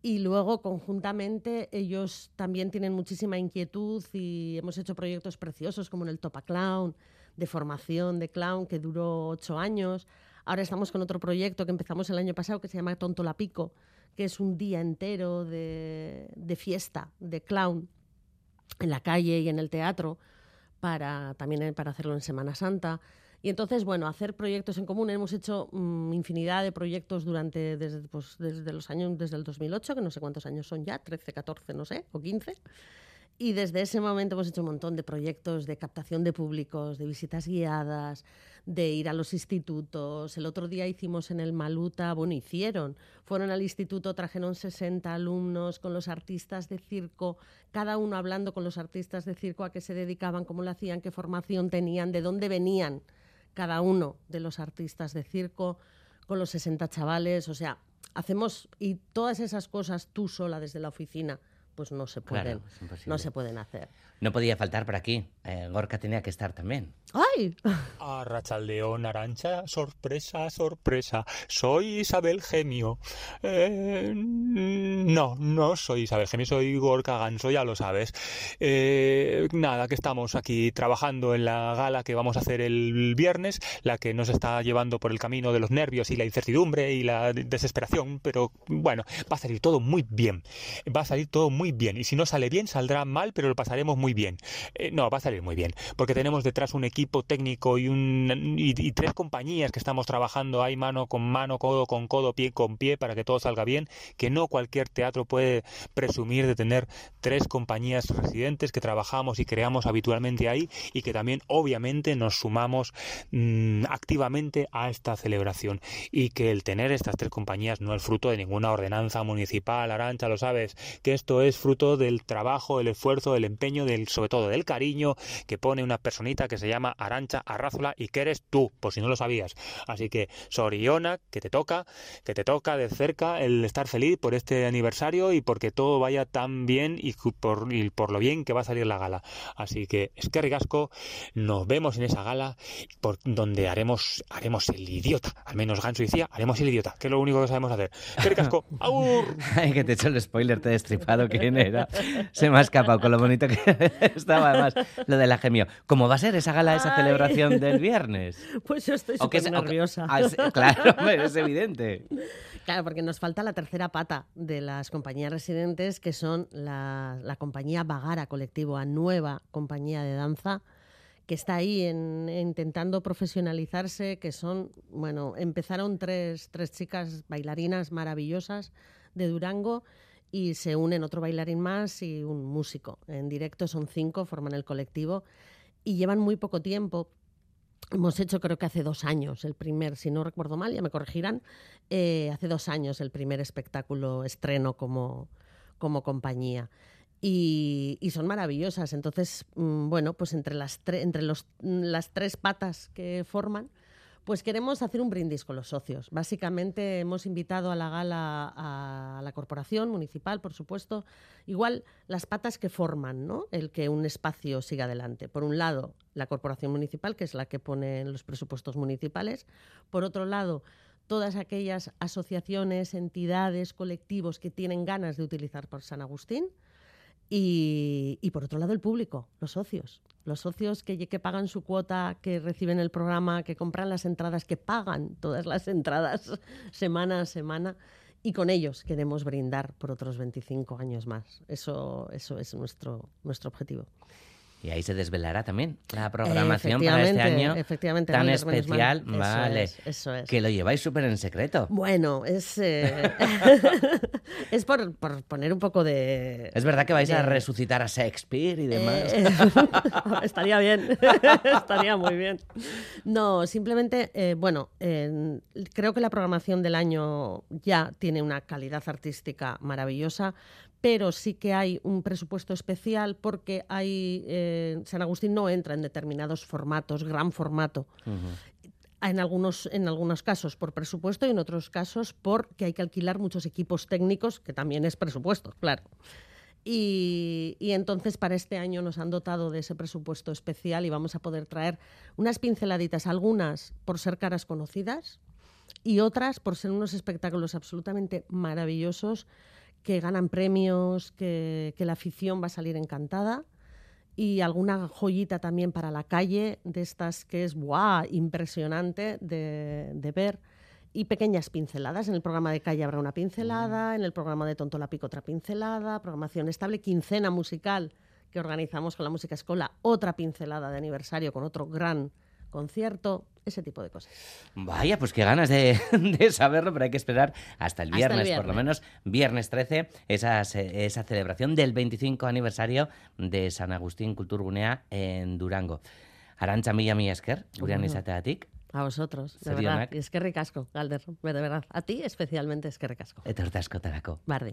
Y luego, conjuntamente, ellos también tienen muchísima inquietud y hemos hecho proyectos preciosos como en el Topa Clown, de formación de clown, que duró ocho años. Ahora estamos con otro proyecto que empezamos el año pasado que se llama Tonto la Pico, que es un día entero de, de fiesta, de clown, en la calle y en el teatro, para, también eh, para hacerlo en Semana Santa. Y entonces, bueno, hacer proyectos en común. Hemos hecho mm, infinidad de proyectos durante, desde, pues, desde los años, desde el 2008, que no sé cuántos años son ya, 13, 14, no sé, o 15. Y desde ese momento hemos hecho un montón de proyectos de captación de públicos, de visitas guiadas, de ir a los institutos. El otro día hicimos en el Maluta, bueno, hicieron, fueron al instituto, trajeron 60 alumnos con los artistas de circo, cada uno hablando con los artistas de circo a qué se dedicaban, cómo lo hacían, qué formación tenían, de dónde venían cada uno de los artistas de circo, con los 60 chavales. O sea, hacemos, y todas esas cosas tú sola desde la oficina, pues no se pueden, no se pueden hacer. No podía faltar por aquí. Eh, Gorka tenía que estar también. ¡Ay! [laughs] A Rachaldeón, Arancha, sorpresa, sorpresa. Soy Isabel Gemio. Eh, no, no soy Isabel Gemio, soy Gorka Ganso, ya lo sabes. Eh, nada, que estamos aquí trabajando en la gala que vamos a hacer el viernes, la que nos está llevando por el camino de los nervios y la incertidumbre y la desesperación, pero bueno, va a salir todo muy bien. Va a salir todo muy bien. Y si no sale bien, saldrá mal, pero lo pasaremos muy bien. Eh, no, va a salir muy bien, porque tenemos detrás un equipo técnico y, un, y, tres compañías que estamos trabajando ahí mano con mano, codo con codo, pie con pie, para que todo salga bien, que no cualquier teatro puede presumir de tener tres compañías residentes que trabajamos y creamos habitualmente ahí y que también obviamente nos sumamos mm, activamente a esta celebración y que el tener estas tres compañías no es fruto de ninguna ordenanza municipal, Arancha, lo sabes, que esto es fruto del trabajo, el esfuerzo, el empeño, del, sobre todo del cariño que pone una personita que se llama Arancha Arrázola y que eres tú, por si no lo sabías. Así que, Soriona, que te toca, que te toca de cerca el estar feliz por este aniversario y porque todo vaya tan bien y por, y por lo bien que va a salir la gala. Así que, es que ricasco, nos vemos en esa gala por donde haremos, haremos el idiota. Al menos Ganso decía, haremos el idiota, que es lo único que sabemos hacer. [laughs] ¡Qué ricasco! ¡Aur! Ay, que te he hecho el spoiler, te he destripado quién era. Se me ha escapado con lo bonito que [laughs] estaba además lo de la gemio. ¿Cómo va a ser esa gala, esa Ay. celebración del viernes? Pues yo estoy ¿O qué súper se- o qué- nerviosa. Ah, claro, [laughs] es evidente. Claro, porque nos falta la tercera pata de las compañías residentes, que son la, la compañía Bagara Colectivo, a nueva compañía de danza, que está ahí en- intentando profesionalizarse, que son, bueno, empezaron tres, tres chicas bailarinas maravillosas de Durango y se unen otro bailarín más y un músico. En directo son cinco, forman el colectivo y llevan muy poco tiempo. Hemos hecho, creo que hace dos años, el primer, si no recuerdo mal, ya me corregirán, eh, hace dos años el primer espectáculo estreno como, como compañía. Y, y son maravillosas. Entonces, mm, bueno, pues entre, las, tre- entre los, mm, las tres patas que forman, pues queremos hacer un brindis con los socios. Básicamente hemos invitado a la gala a la corporación municipal, por supuesto. Igual las patas que forman ¿no? el que un espacio siga adelante. Por un lado, la corporación municipal, que es la que pone los presupuestos municipales. Por otro lado, todas aquellas asociaciones, entidades, colectivos que tienen ganas de utilizar por San Agustín. Y, y por otro lado, el público, los socios. Los socios que, que pagan su cuota, que reciben el programa, que compran las entradas, que pagan todas las entradas semana a semana. Y con ellos queremos brindar por otros 25 años más. Eso, eso es nuestro, nuestro objetivo. Y ahí se desvelará también la programación para este año efectivamente, tan especial. Eso vale. es, eso es. Que lo lleváis súper en secreto. Bueno, es, eh, [laughs] es por, por poner un poco de... Es verdad que vais a resucitar a Shakespeare y demás. Eh, [laughs] estaría bien, [laughs] estaría muy bien. No, simplemente, eh, bueno, creo que la programación del año ya tiene una calidad artística maravillosa, pero sí que hay un presupuesto especial porque hay eh, San Agustín no entra en determinados formatos, gran formato. En algunos, en algunos casos por presupuesto y en otros casos porque hay que alquilar muchos equipos técnicos, que también es presupuesto, claro. Y, y entonces para este año nos han dotado de ese presupuesto especial y vamos a poder traer unas pinceladitas, algunas por ser caras conocidas y otras por ser unos espectáculos absolutamente maravillosos que ganan premios, que, que la afición va a salir encantada y alguna joyita también para la calle de estas que es ¡guau! impresionante de, de ver y pequeñas pinceladas. En el programa de calle habrá una pincelada, en el programa de Tonto la Pico otra pincelada, programación estable, quincena musical que organizamos con la Música Escola, otra pincelada de aniversario con otro gran concierto, ese tipo de cosas. Vaya, pues qué ganas de, [laughs] de saberlo, pero hay que esperar hasta el Hasta el viernes, por lo menos viernes 13, esa, se- esa celebración del 25 aniversario de San Agustín Kulturgunea en Durango. Arantxa mila mi esker, gurean izateatik, A vosotros, de verdad. Es que ricasco, Galder, de verdad. A ti especialmente es que ricasco. eta askotarako. Bardi.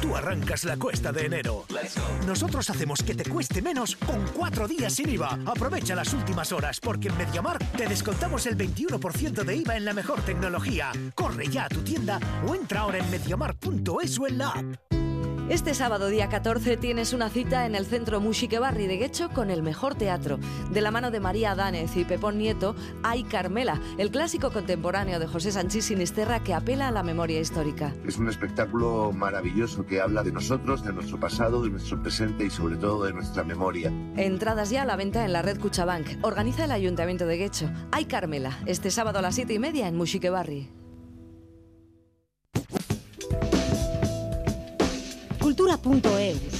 Tú arrancas la cuesta de enero. Nosotros hacemos que te cueste menos con cuatro días sin IVA. Aprovecha las últimas horas porque en Mediamar te descontamos el 21% de IVA en la mejor tecnología. Corre ya a tu tienda o entra ahora en mediamar.es o en la app. Este sábado día 14 tienes una cita en el Centro Musique Barri de Guecho con el mejor teatro. De la mano de María Dánez y Pepón Nieto, hay Carmela, el clásico contemporáneo de José Sanchís Sinisterra que apela a la memoria histórica. Es un espectáculo maravilloso que habla de nosotros, de nuestro pasado, de nuestro presente y sobre todo de nuestra memoria. Entradas ya a la venta en la red Cuchabank. Organiza el Ayuntamiento de Guecho. Hay Carmela, este sábado a las 7 y media en Musique Barri.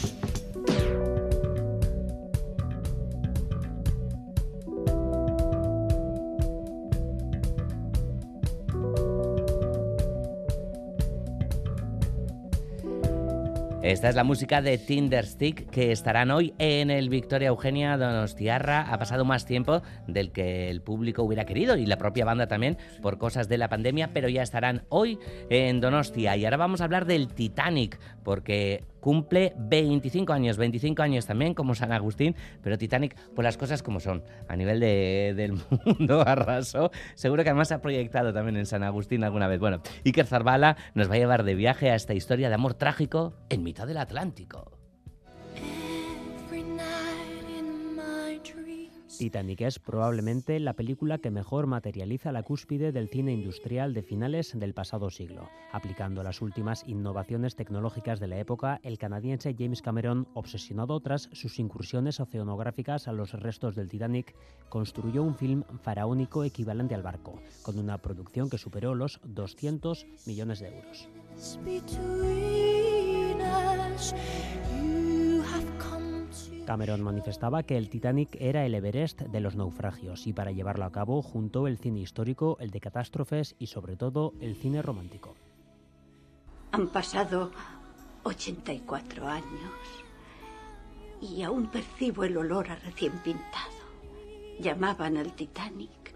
Esta es la música de Tinderstick que estarán hoy en el Victoria Eugenia Donostiarra. Ha pasado más tiempo del que el público hubiera querido y la propia banda también por cosas de la pandemia, pero ya estarán hoy en Donostia. Y ahora vamos a hablar del Titanic, porque cumple 25 años, 25 años también como San Agustín, pero Titanic, pues las cosas como son, a nivel de- del mundo [laughs] arraso, seguro que además se ha proyectado también en San Agustín alguna vez. Bueno, Iker Zarbala nos va a llevar de viaje a esta historia de amor trágico en mitad del Atlántico. Titanic es probablemente la película que mejor materializa la cúspide del cine industrial de finales del pasado siglo. Aplicando las últimas innovaciones tecnológicas de la época, el canadiense James Cameron, obsesionado tras sus incursiones oceanográficas a los restos del Titanic, construyó un film faraónico equivalente al barco, con una producción que superó los 200 millones de euros. Cameron manifestaba que el Titanic era el Everest de los naufragios y para llevarlo a cabo juntó el cine histórico, el de catástrofes y sobre todo el cine romántico. Han pasado 84 años y aún percibo el olor a recién pintado. Llamaban al Titanic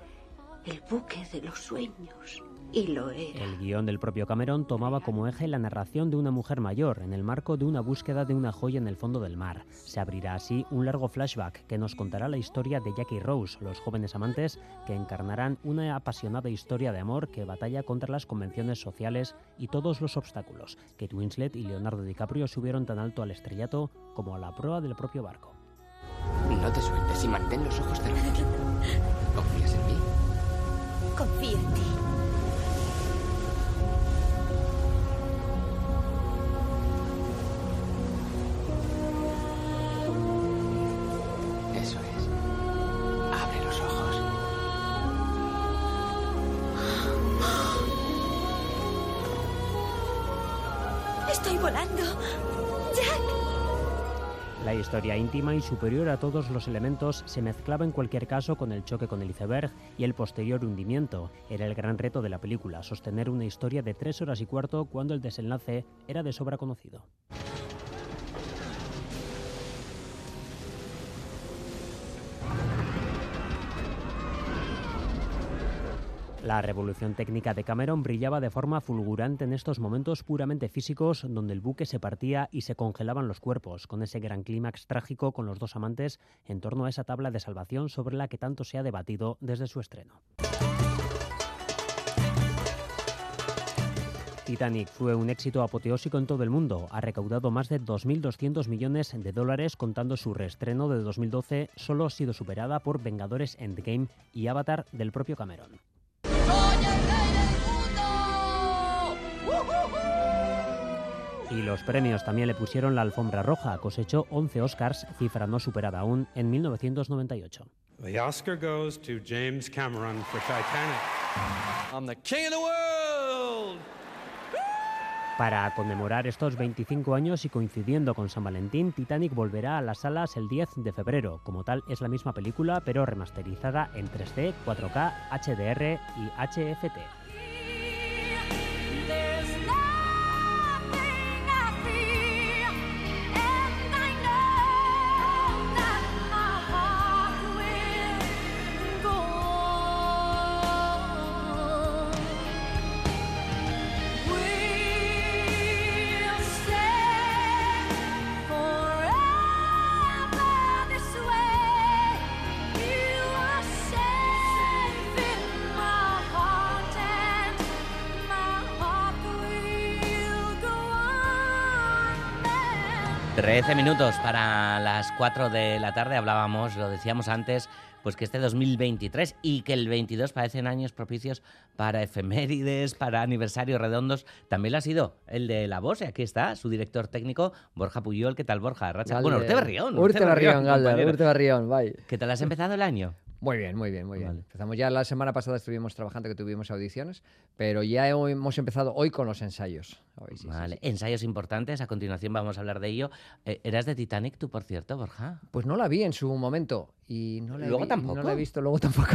el buque de los sueños. Y lo era. El guion del propio Cameron tomaba como eje la narración de una mujer mayor en el marco de una búsqueda de una joya en el fondo del mar. Se abrirá así un largo flashback que nos contará la historia de Jackie Rose, los jóvenes amantes que encarnarán una apasionada historia de amor que batalla contra las convenciones sociales y todos los obstáculos. Kate Winslet y Leonardo DiCaprio subieron tan alto al estrellato como a la proa del propio barco. No te sueltes y mantén los ojos cerrados. ¿Confías en mí? Confío en ti. Historia íntima y superior a todos los elementos se mezclaba en cualquier caso con el choque con el iceberg y el posterior hundimiento. Era el gran reto de la película, sostener una historia de tres horas y cuarto cuando el desenlace era de sobra conocido. La revolución técnica de Cameron brillaba de forma fulgurante en estos momentos puramente físicos donde el buque se partía y se congelaban los cuerpos, con ese gran clímax trágico con los dos amantes en torno a esa tabla de salvación sobre la que tanto se ha debatido desde su estreno. Titanic fue un éxito apoteósico en todo el mundo. Ha recaudado más de 2.200 millones de dólares contando su reestreno de 2012, solo ha sido superada por Vengadores Endgame y Avatar del propio Cameron. Y los premios también le pusieron la alfombra roja, cosechó 11 Oscars, cifra no superada aún en 1998. The Oscar goes to James Cameron for Titanic. I'm the king of the world. Para conmemorar estos 25 años y coincidiendo con San Valentín, Titanic volverá a las salas el 10 de febrero. Como tal, es la misma película, pero remasterizada en 3D, 4K, HDR y HFT. Trece minutos para las 4 de la tarde. Hablábamos, lo decíamos antes, pues que este 2023 y que el 22 parecen años propicios para efemérides, para aniversarios redondos. También lo ha sido el de la voz, y aquí está su director técnico, Borja Puyol. ¿Qué tal, Borja? Racha. Bueno, Urte Berrión. Urte Galder, Urte Berrión, bye. ¿Qué tal has empezado el año? Muy bien, muy bien, muy bien. Empezamos ya la semana pasada, estuvimos trabajando que tuvimos audiciones, pero ya hemos empezado hoy con los ensayos. Hoy, sí, vale, sí, sí. ensayos importantes, a continuación vamos a hablar de ello. Eh, ¿Eras de Titanic tú, por cierto, Borja? Pues no la vi en su momento y no la, he, ¿Luego tampoco? no la he visto, luego [laughs] tampoco.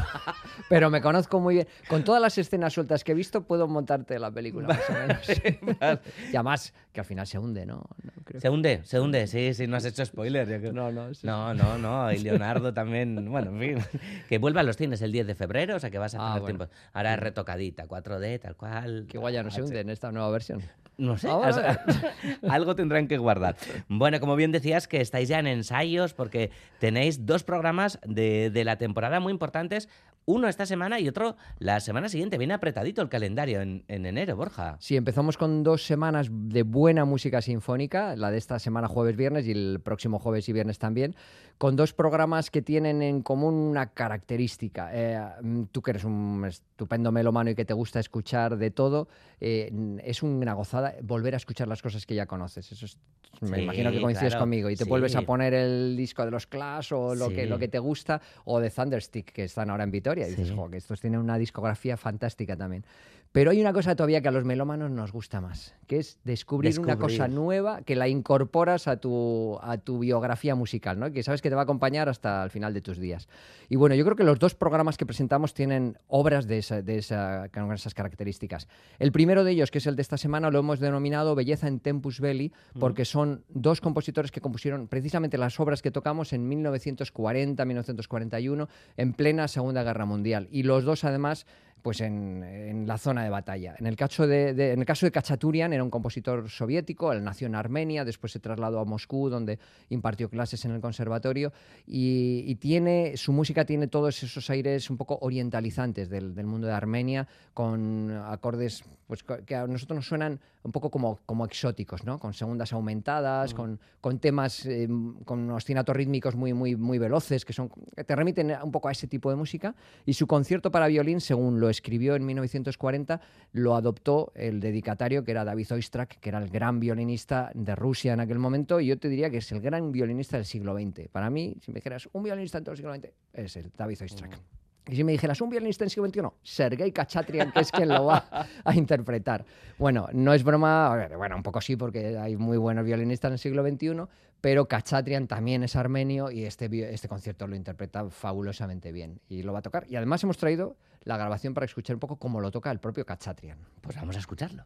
pero me conozco muy bien. Con todas las escenas sueltas que he visto, puedo montarte la película, más o menos. [laughs] y además, que al final se hunde, ¿no? No, creo Se hunde, se hunde, sí, sí, no has hecho spoiler. yo creo. No, no, sí, no, no, no, y Leonardo también, bueno, en fin, que vuelva a los cines el 10 de febrero, o sea que vas a Ah, tener bueno. tiempo. Ahora es retocadita, 4D, tal cual. Que igual ya no se hunde en esta nueva versión. No sé, [laughs] algo tendrán que guardar. Bueno, como bien decías, que estáis ya en ensayos porque tenéis dos programas de, de la temporada muy importantes, uno esta semana y otro la semana siguiente. Viene apretadito el calendario en, en enero, Borja. Sí, empezamos con dos semanas de buena música sinfónica, la de esta semana jueves-viernes y el próximo jueves y viernes también, con dos programas que tienen en común una característica. Eh, mm, tú que eres un estupendo melomano y que te gusta escuchar de todo, eh, n- es una gozada volver a escuchar las cosas que ya conoces. Eso es- me Sí, imagino que coincides claro, conmigo y te sí. vuelves a poner el disco de los Clash o lo, que, lo que te gusta o de Thunderstick que están ahora en Vitoria. Y dices. "Jo, que estos tienen una discografía fantástica también. Pero hay una cosa todavía que a los melómanos nos gusta más, que es descubrir, una cosa nueva que la incorporas a tu, a tu biografía musical, ¿no? que sabes que te va a acompañar hasta el final de tus días. Y bueno, yo creo que los dos programas que presentamos tienen obras de, esa- de esa- con esas características. El primero de ellos, que es el de esta semana, lo hemos denominado Belleza en Tempus Belli, porque son dos compositores que compusieron precisamente las obras que tocamos en 1940-1941, en plena Segunda Guerra Mundial. Y los dos, además, pues en, en la zona de batalla. En el, caso de, de- en el caso de Kachaturian era un compositor soviético, él nació en Armenia, después se trasladó a Moscú, donde impartió clases en el conservatorio, y, y tiene, su música tiene todos esos aires un poco orientalizantes del, del mundo de Armenia, con acordes pues, que a nosotros nos suenan un poco como, como exóticos, ¿no? con segundas aumentadas, con, con temas, eh, con ostinatos rítmicos muy, muy, muy veloces, que, son, que te remiten un poco a ese tipo de música, y su concierto para violín, según lo escribió en 1940, lo adoptó el dedicatario, que era David Oistrakh, que era el gran violinista de Rusia en aquel momento, y yo te diría que es el gran violinista del siglo XX. Para mí, si me dijeras un violinista en todo el siglo XX, es el David Oistrakh. Y si me dijeras un violinista del siglo XXI, Sergei Kachaturian, que es quien lo va a interpretar. Bueno, no es broma, bueno, un poco sí, porque hay muy buenos violinistas en el siglo XXI, pero Kachaturian también es armenio y este, este concierto lo interpreta fabulosamente bien y lo va a tocar. Y además hemos traído la grabación para escuchar un poco cómo lo toca el propio Kachaturian. Pues vamos a escucharlo.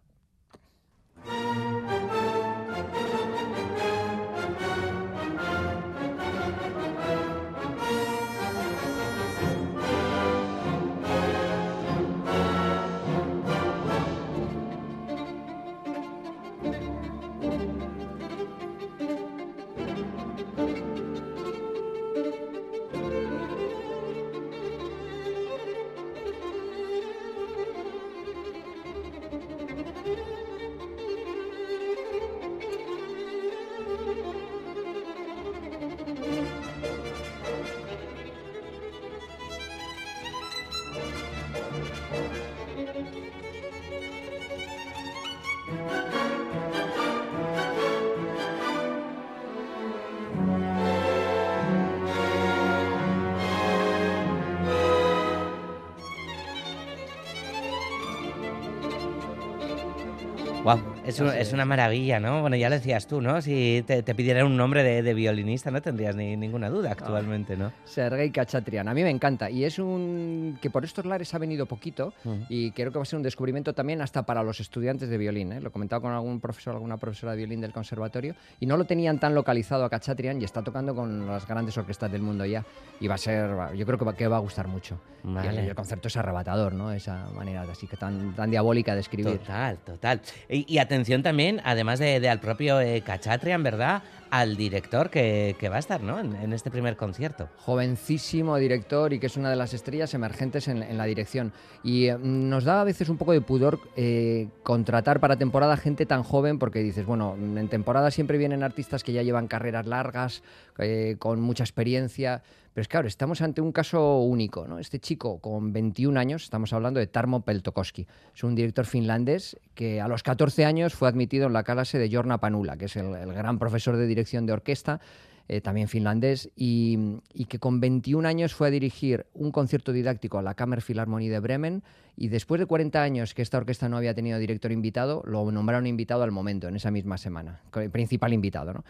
Es, un- es una maravilla, ¿no? Bueno, ya lo decías tú, ¿no? Si te, te pidieran un nombre de, de violinista, no tendrías ni, ninguna duda actualmente, ¿no? Sergei Kachaturian. A mí me encanta y es un que por estos lares ha venido poquito y creo que va a ser un descubrimiento también hasta para los estudiantes de violín. ¿eh? Lo he comentado con algún profesor, alguna profesora de violín del conservatorio y no lo tenían tan localizado a Kachaturian y está tocando con las grandes orquestas del mundo ya y va a ser, yo creo que va, que va a gustar mucho. Vale. Y el, concepto es arrebatador, ¿no? Esa manera así que tan, tan diabólica de escribir. Total, total. Y, y atención también, además de, de al propio eh, Cachatrian, ¿verdad? Al director que, que va a estar, ¿no? En, en este primer concierto. jovencísimo director y que es una de las estrellas emergentes en, en la dirección. Y eh, nos da a veces un poco de pudor eh, contratar para temporada gente tan joven porque dices, bueno, en temporada siempre vienen artistas que ya llevan carreras largas, eh, con mucha experiencia. Pero es claro, estamos ante un caso único, ¿no? Este chico con 21 años, estamos hablando de Tarmo Peltokoski, es un director finlandés que a los 14 años fue admitido en la clase de Jorna Panula, que es el, gran profesor de dirección de orquesta, eh, también finlandés, y, que con 21 años fue a dirigir un concierto didáctico a la Kammerphilharmonie de Bremen, y después de 40 años que esta orquesta no había tenido director invitado, lo nombraron invitado al momento, en esa misma semana, principal invitado, ¿no?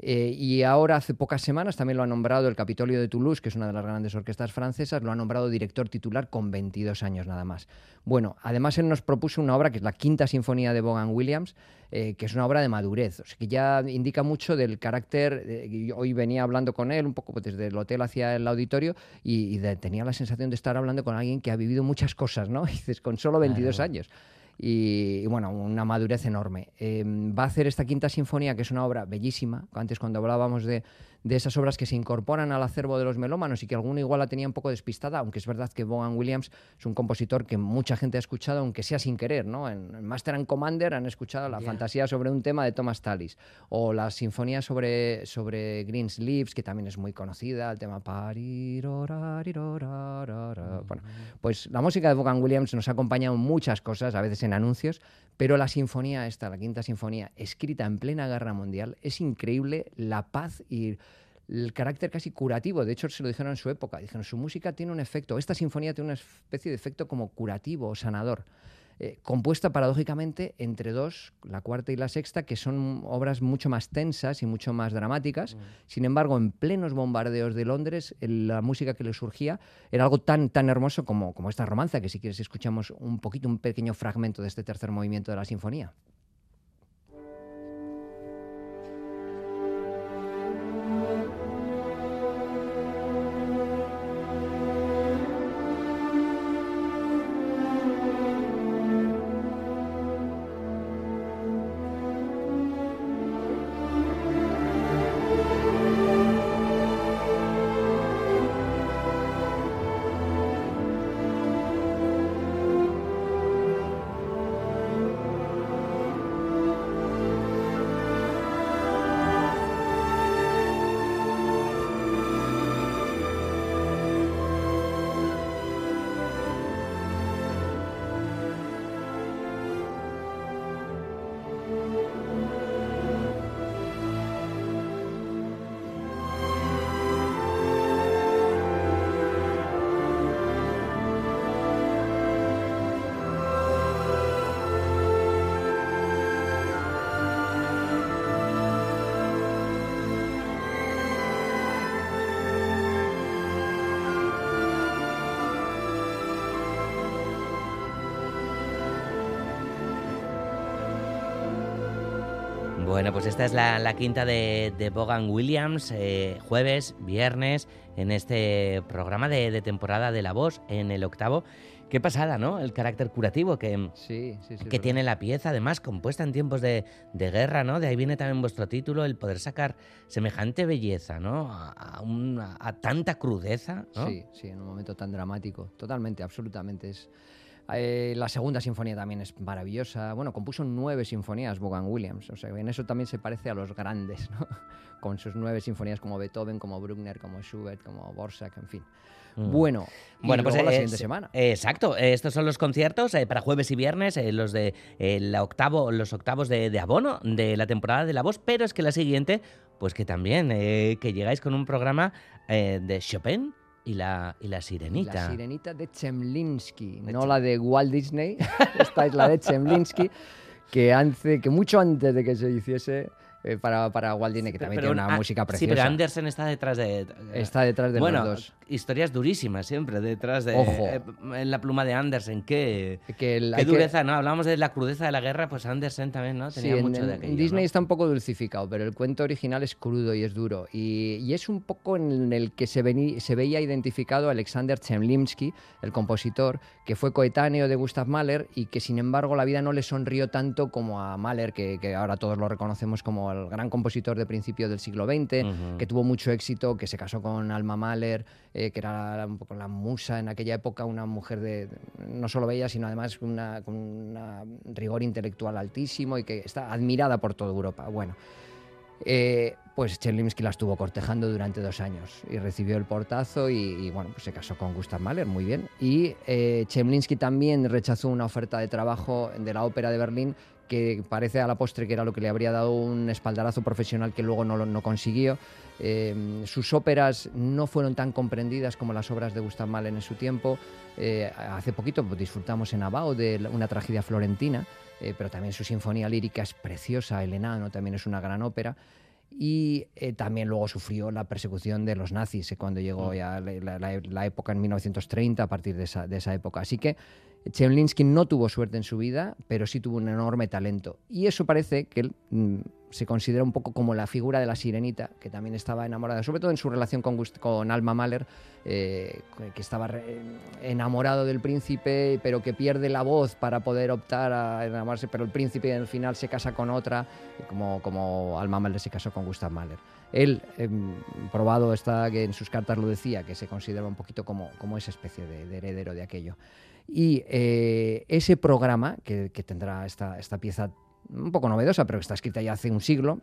Eh, y ahora, hace pocas semanas, también lo ha nombrado el Capitolio de Toulouse, que es una de las grandes orquestas francesas, lo ha nombrado director titular con 22 años nada más. Bueno, además él nos propuso una obra que es la Quinta Sinfonía de Vaughan Williams, eh, que es una obra de madurez, o sea, que ya indica mucho del carácter. eh, hoy venía hablando con él un poco pues, desde el hotel hacia el auditorio y, y de- tenía la sensación de estar hablando con alguien que ha vivido muchas cosas, ¿no? [laughs] Y dices, con solo 22 Claro. años y, bueno, una madurez enorme. Eh, va a hacer esta quinta sinfonía, que es una obra bellísima. Antes cuando hablábamos de, de esas obras que se incorporan al acervo de los melómanos y que alguno igual la tenía un poco despistada, aunque es verdad que Vaughan Williams es un compositor que mucha gente ha escuchado, aunque sea sin querer, ¿no? En, Master and Commander han escuchado la Ya. fantasía sobre un tema de Thomas Tallis, o la sinfonía sobre, sobre Greensleeves, que también es muy conocida, el tema. Bueno, pues la música de Vaughan Williams nos ha acompañado en muchas cosas, a veces en anuncios, pero la sinfonía esta, la quinta sinfonía, escrita en plena guerra mundial, es increíble la paz y el carácter casi curativo. De hecho, se lo dijeron en su época. Dijeron, su música tiene un efecto, esta sinfonía tiene una especie de efecto como curativo o sanador. eh, compuesta paradójicamente entre dos, la cuarta y la sexta, que son obras mucho más tensas y mucho más dramáticas. Sin embargo, en plenos bombardeos de Londres, el- la música que le surgía era algo tan, tan hermoso como, como esta romanza, que si quieres escuchamos un poquito, un pequeño fragmento de este tercer movimiento de la sinfonía. Bueno, pues esta es la, la quinta de, de Bogan Williams, eh, jueves, viernes, en este programa de, de temporada de La Voz, en el octavo. Qué pasada, ¿no? El carácter curativo que, sí, sí, sí, que tiene la pieza, además compuesta en tiempos de, de guerra, ¿no? De ahí viene también vuestro título, el poder sacar semejante belleza, ¿no? A, a un- a tanta crudeza, ¿no? Sí, sí, en un momento tan dramático. Totalmente, absolutamente. Es, eh, la segunda sinfonía también es maravillosa. Bueno, compuso nueve sinfonías Bogan Williams. O sea, en eso también se parece a los grandes, ¿no? [laughs] Con sus nueve sinfonías como Beethoven, como Bruckner, como Schubert, como Borsak, en fin. Mm. Bueno, y Bueno, pues luego la eh, siguiente semana. Exacto, estos son los conciertos eh, para jueves y viernes, eh, los de la octavo, los octavos de, de abono de la temporada de la voz, pero es que la siguiente, pues que también, que llegáis con un programa de Chopin y la, y la sirenita. La sirenita de Chemlinsky, no la de Walt Disney. [laughs] Esta es la de Chemlinsky, que, hace, que mucho antes de que se hiciese eh, para, para Walt Disney, que también Pero tiene una ah, música Sí, preciosa. pero Andersen está detrás de. Está detrás de los bueno, dos. historias durísimas siempre detrás de. Ojo. eh, en la pluma de Andersen. Qué, Que qué que- dureza, ¿no? Hablábamos de la crudeza de la guerra, pues Andersen también, ¿no? Sí, Tenía en, mucho de aquello. Disney está un poco dulcificado, pero el cuento original es crudo y es duro. Y, y es un poco en el que se, veni- se veía identificado Alexander Chemlinsky, el compositor, que fue coetáneo de Gustav Mahler y que sin embargo la vida no le sonrió tanto como a Mahler, que, que ahora todos lo reconocemos como el gran compositor de principio del siglo XX, que tuvo mucho éxito, que se casó con Alma Mahler, eh, que era un poco la musa en aquella época, una mujer de no solo bella, sino además una- con un rigor intelectual altísimo y que está admirada por toda Europa. Bueno, eh, pues Chemlinsky la estuvo cortejando durante dos años y recibió el portazo y, y, bueno, pues se casó con Gustav Mahler, muy bien. Y eh, también rechazó una oferta de trabajo de la Ópera de Berlín que parece a la postre que era lo que le habría dado un espaldarazo profesional que luego no, no consiguió. Eh, sus óperas no fueron tan comprendidas como las obras de Gustav Mahler en su tiempo. Eh, hace poquito disfrutamos en Abao de una tragedia florentina, eh, pero también su sinfonía lírica es preciosa, El Enano también es una gran ópera. Y eh, también luego sufrió la persecución de los nazis eh, cuando llegó ya la, la- la- la época en 1930, a partir de esa, de esa época. Así que Chemlinsky no tuvo suerte en su vida, pero sí tuvo un enorme talento. Y eso parece que él mm, se considera un poco como la figura de la sirenita, que también estaba enamorada, sobre todo en su relación con, con Alma Mahler, eh, que estaba enamorado del príncipe, pero que pierde la voz para poder optar a enamorarse, pero el príncipe al final se casa con otra, como, como Alma Mahler se casó con Gustav Mahler. Él, em, probado está que en sus cartas lo decía, que se considera un poquito como, esa especie de heredero de aquello. Y eh, ese programa, que, tendrá esta, esta pieza un poco novedosa, pero que está escrita ya hace un siglo,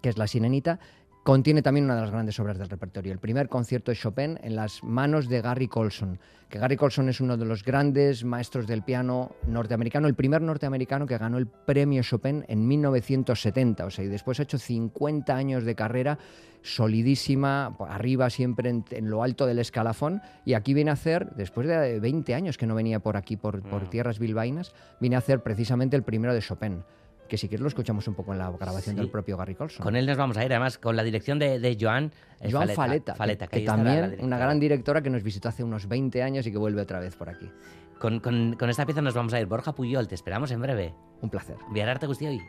que es La Sirenita, contiene también una de las grandes obras del repertorio. El primer concierto de Chopin en las manos de Gary Colson, que Gary Colson es uno de los grandes maestros del piano norteamericano, el primer norteamericano que ganó el premio Chopin en 1970, o sea, y después ha hecho 50 años de carrera solidísima, arriba siempre en, en lo alto del escalafón, y aquí viene a hacer, después de 20 años que no venía por aquí, por, por tierras bilbaínas, viene a hacer precisamente el primero de Chopin que si quieres lo escuchamos un poco en la grabación Sí. del propio Gary Colson. Con él nos vamos a ir, además, con la dirección de, de Joan, eh, Joan Faleta, Faleta, que, está la- también una gran directora que nos visitó hace unos 20 años y que vuelve otra vez por aquí. Con, con- con esta pieza nos vamos a ir. Borja Puyol, te esperamos en breve. Un placer. Viararte Gustioi.